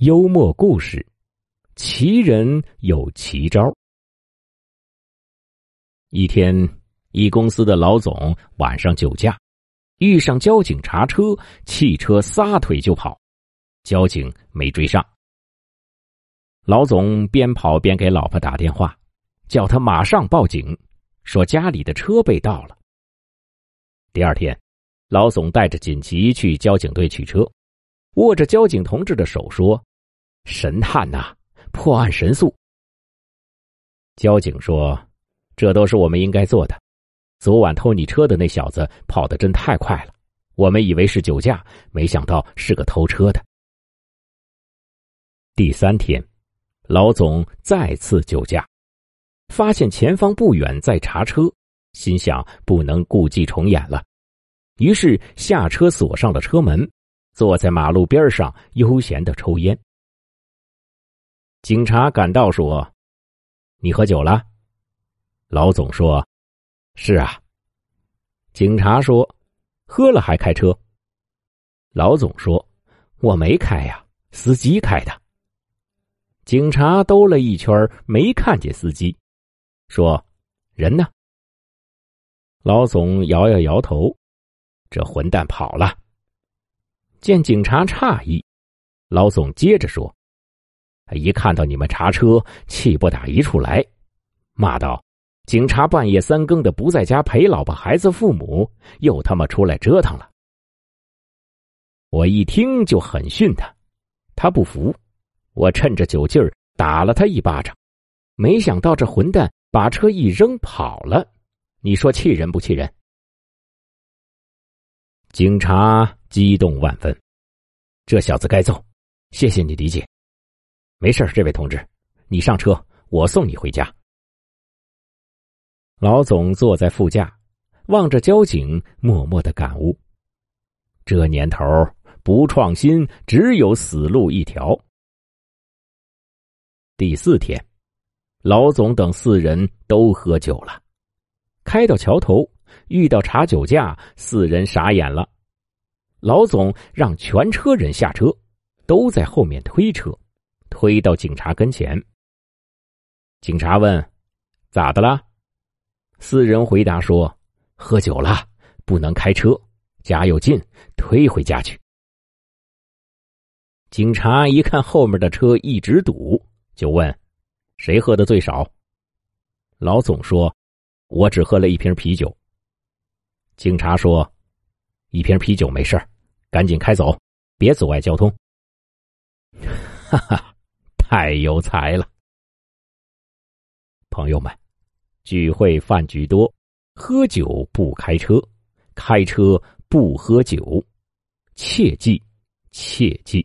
幽默故事，奇人有奇招。一天，一公司的老总晚上酒驾，遇上交警查车，汽车撒腿就跑，交警没追上。老总边跑边给老婆打电话，叫他马上报警，说家里的车被盗了。第二天，老总带着锦旗去交警队取车。握着交警同志的手说：“神探呐，破案神速。”交警说：“这都是我们应该做的。昨晚偷你车的那小子跑得真太快了，我们以为是酒驾，没想到是个偷车的。”第三天，老总再次酒驾，发现前方不远在查车，心想不能故伎重演了，于是下车锁上了车门。坐在马路边上悠闲的抽烟。警察赶到说：“你喝酒了？”老总说：“是啊。”警察说：“喝了还开车？”老总说：“我没开呀，司机开的。”警察兜了一圈没看见司机，说：“人呢？”老总摇摇摇头：“这混蛋跑了。”见警察诧异，老总接着说：“一看到你们查车，气不打一处来，骂道：‘警察半夜三更的不在家陪老婆孩子父母，又他妈出来折腾了。’我一听就很训他，他不服，我趁着酒劲儿打了他一巴掌，没想到这混蛋把车一扔跑了，你说气人不气人？”警察激动万分，这小子该揍！谢谢你理解。没事这位同志，你上车，我送你回家。老总坐在副驾，望着交警，默默的感悟：这年头不创新，只有死路一条。第四天，老总等四人都喝酒了，开到桥头。遇到查酒驾，四人傻眼了。老总让全车人下车，都在后面推车，推到警察跟前。警察问：“咋的啦？”四人回答说：“喝酒了，不能开车，家又近，推回家去。”警察一看后面的车一直堵，就问：“谁喝的最少？”老总说：“我只喝了一瓶啤酒。”警察说：“一瓶啤酒没事赶紧开走，别阻碍交通。”哈哈，太有才了！朋友们，聚会饭局多，喝酒不开车，开车不喝酒，切记，切记。